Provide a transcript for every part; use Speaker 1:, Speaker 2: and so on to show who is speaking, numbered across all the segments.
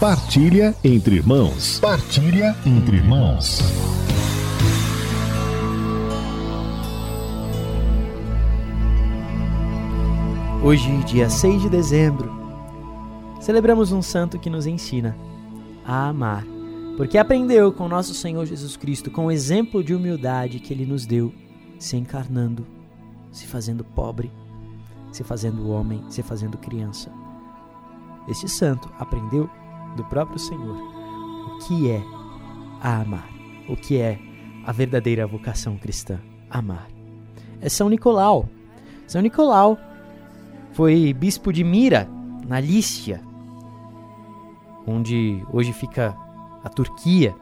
Speaker 1: Partilha entre irmãos. Partilha entre irmãos.
Speaker 2: Hoje, dia 6 de dezembro, celebramos um santo que nos ensina a amar, porque aprendeu com nosso Senhor Jesus Cristo, com o exemplo de humildade que ele nos deu, se encarnando, se fazendo pobre, se fazendo homem, se fazendo criança. Este santo aprendeu do próprio Senhor o que é a amar, o que é a verdadeira vocação cristã, amar. É São Nicolau. São Nicolau foi bispo de Mira, na Lícia, onde hoje fica a Turquia,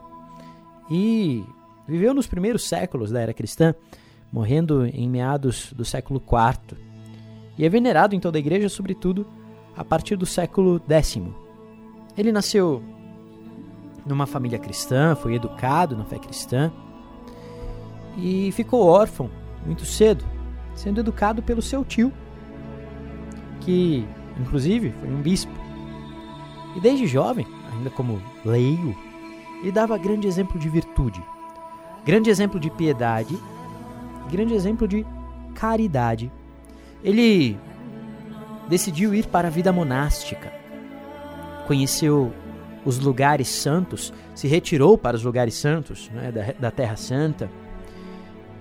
Speaker 2: e viveu nos primeiros séculos da era cristã, morrendo em meados do século IV, e é venerado em toda a igreja, sobretudo a partir do século X. Ele nasceu numa família cristã, foi educado na fé cristã e ficou órfão muito cedo, sendo educado pelo seu tio, que inclusive foi um bispo. E desde jovem, ainda como leigo, ele dava grande exemplo de virtude, grande exemplo de piedade, grande exemplo de caridade. Ele decidiu ir para a vida monástica, conheceu os lugares santos, se retirou para os lugares santos né, da, da Terra Santa.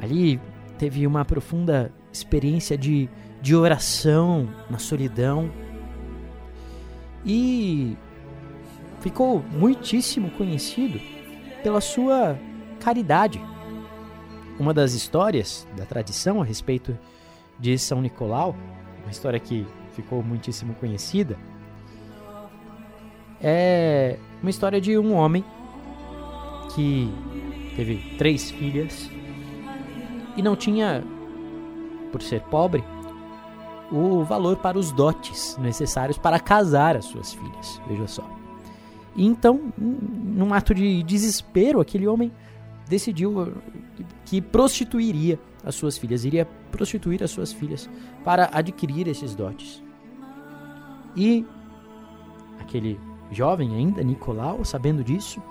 Speaker 2: Ali teve uma profunda experiência de, de oração na solidão e ficou muitíssimo conhecido pela sua caridade. Uma das histórias da tradição a respeito de São Nicolau, uma história que ficou muitíssimo conhecida, é uma história de um homem que teve três filhas e não tinha, por ser pobre, o valor para os dotes necessários para casar as suas filhas. Veja só. E então, num ato de desespero, aquele homem decidiu que prostituiria as suas filhas, iria prostituir as suas filhas para adquirir esses dotes. E aquele jovem ainda, Nicolau, sabendo disso,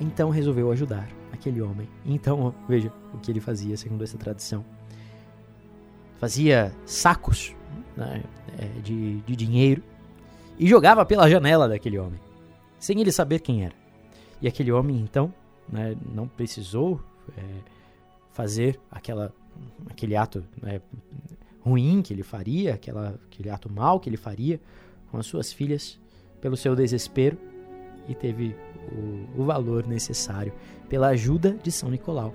Speaker 2: então resolveu ajudar aquele homem. Então, veja o que ele fazia, segundo essa tradição. Fazia sacos né, é, de, de dinheiro e jogava pela janela daquele homem, sem ele saber quem era. E aquele homem, então, né, não precisou é, fazer aquela, aquele ato né, ruim que ele faria, aquela, aquele ato mal que ele faria com as suas filhas pelo seu desespero e teve o, o valor necessário pela ajuda de São Nicolau.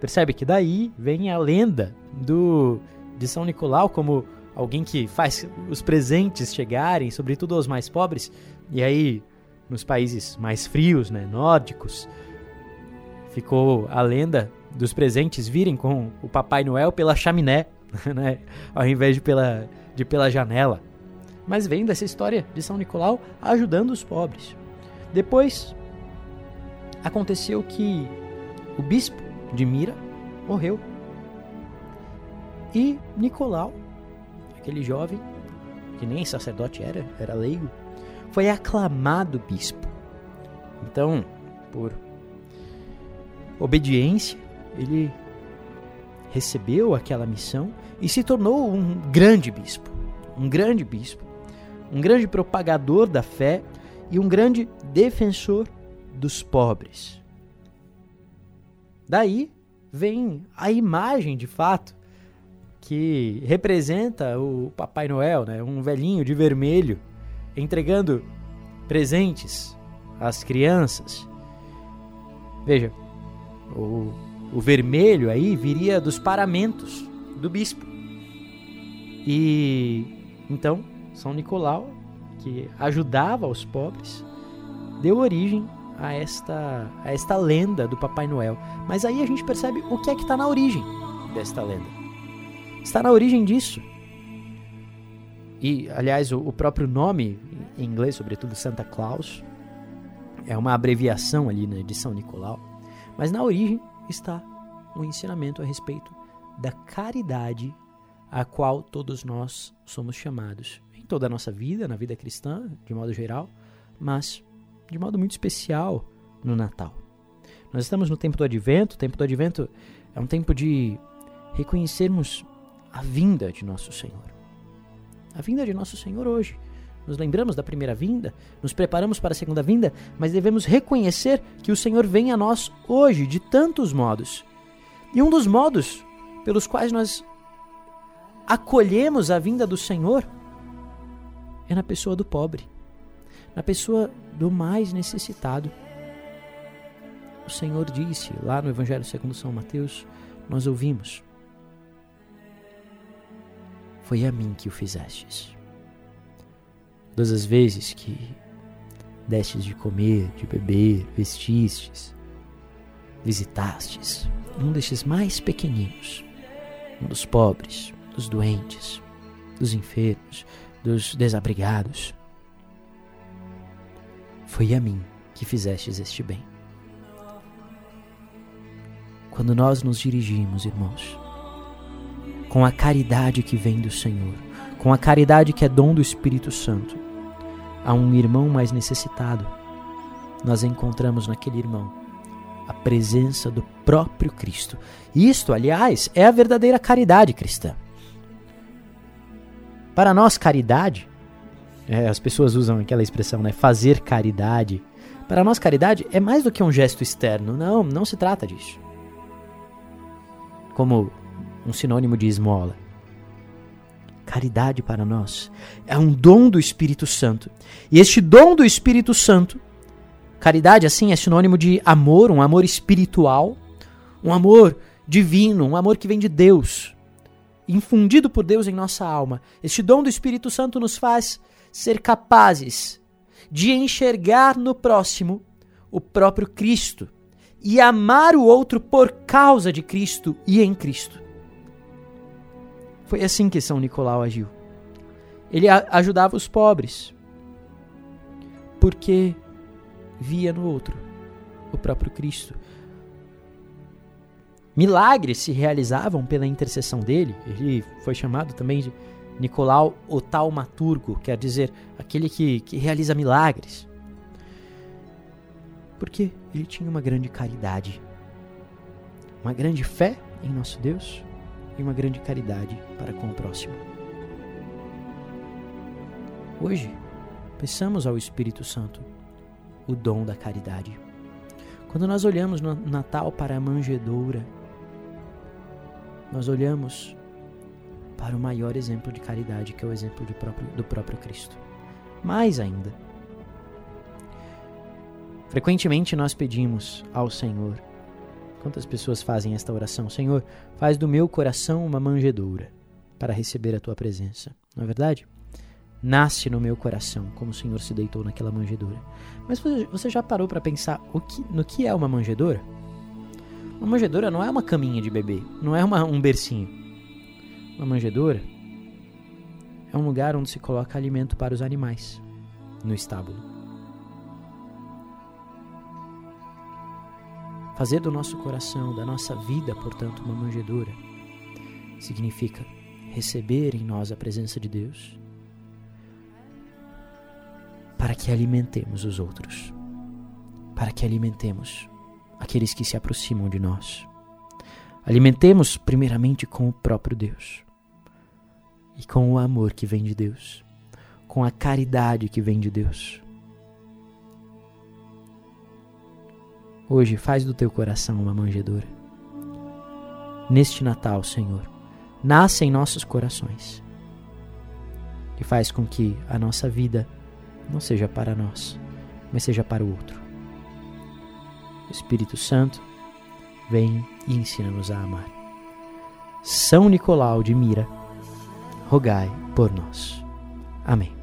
Speaker 2: Percebe que daí vem a lenda do de São Nicolau como alguém que faz os presentes chegarem, sobretudo aos mais pobres, e aí nos países mais frios, né, nórdicos, ficou a lenda dos presentes virem com o Papai Noel pela chaminé, né, ao invés de pela, de pela janela mas vem dessa história de São Nicolau ajudando os pobres. Depois aconteceu que o bispo de Mira morreu. E Nicolau, aquele jovem, que nem sacerdote era, era leigo, foi aclamado bispo. Então, por obediência, ele recebeu aquela missão e se tornou um grande bispo. Um grande bispo um grande propagador da fé e um grande defensor dos pobres. Daí vem a imagem de fato que representa o Papai Noel, né? um velhinho de vermelho entregando presentes às crianças. Veja, o, o vermelho aí viria dos paramentos do bispo. E então são Nicolau, que ajudava os pobres, deu origem a esta, a esta lenda do Papai Noel. Mas aí a gente percebe o que é que está na origem desta lenda. Está na origem disso. E, aliás, o, próprio nome, em inglês, sobretudo Santa Claus, é uma abreviação ali né, de São Nicolau. Mas na origem está um ensinamento a respeito da caridade a qual todos nós somos chamados toda a nossa vida, na vida cristã, de modo geral, mas de modo muito especial no Natal. Nós estamos no tempo do advento, o tempo do advento é um tempo de reconhecermos a vinda de nosso Senhor. A vinda de nosso Senhor hoje. Nos lembramos da primeira vinda, nos preparamos para a segunda vinda, mas devemos reconhecer que o Senhor vem a nós hoje de tantos modos. E um dos modos pelos quais nós acolhemos a vinda do Senhor é na pessoa do pobre, na pessoa do mais necessitado. O Senhor disse lá no Evangelho segundo São Mateus, nós ouvimos: Foi a mim que o fizestes. Todas as vezes que destes de comer, de beber, vestistes, visitastes um destes mais pequeninos, um dos pobres, dos doentes, dos enfermos, dos desabrigados. Foi a mim que fizestes este bem. Quando nós nos dirigimos, irmãos, com a caridade que vem do Senhor, com a caridade que é dom do Espírito Santo, a um irmão mais necessitado, nós encontramos naquele irmão a presença do próprio Cristo. Isto, aliás, é a verdadeira caridade cristã. Para nós, caridade, é, as pessoas usam aquela expressão, né? Fazer caridade. Para nós, caridade é mais do que um gesto externo. Não, não se trata disso. Como um sinônimo de esmola. Caridade para nós é um dom do Espírito Santo. E este dom do Espírito Santo, caridade assim é sinônimo de amor, um amor espiritual, um amor divino, um amor que vem de Deus infundido por Deus em nossa alma. Este dom do Espírito Santo nos faz ser capazes de enxergar no próximo o próprio Cristo e amar o outro por causa de Cristo e em Cristo. Foi assim que São Nicolau agiu. Ele ajudava os pobres porque via no outro o próprio Cristo. Milagres se realizavam pela intercessão dele. Ele foi chamado também de Nicolau o Taumaturgo, quer dizer, aquele que, que realiza milagres. Porque ele tinha uma grande caridade, uma grande fé em nosso Deus e uma grande caridade para com o próximo. Hoje, peçamos ao Espírito Santo o dom da caridade. Quando nós olhamos no Natal para a manjedoura, nós olhamos para o maior exemplo de caridade, que é o exemplo próprio, do próprio Cristo. Mais ainda, frequentemente nós pedimos ao Senhor, quantas pessoas fazem esta oração? Senhor, faz do meu coração uma manjedoura para receber a tua presença, não é verdade? Nasce no meu coração, como o Senhor se deitou naquela manjedoura. Mas você já parou para pensar o que, no que é uma manjedoura? Uma manjedoura não é uma caminha de bebê, não é uma, um bercinho. Uma manjedoura é um lugar onde se coloca alimento para os animais no estábulo. Fazer do nosso coração, da nossa vida, portanto, uma manjedoura, significa receber em nós a presença de Deus para que alimentemos os outros, para que alimentemos aqueles que se aproximam de nós. Alimentemos primeiramente com o próprio Deus e com o amor que vem de Deus, com a caridade que vem de Deus. Hoje faz do teu coração uma manjedoura. Neste Natal, Senhor, nasce em nossos corações e faz com que a nossa vida não seja para nós, mas seja para o outro. Espírito Santo, vem e ensina-nos a amar. São Nicolau de Mira, rogai por nós. Amém.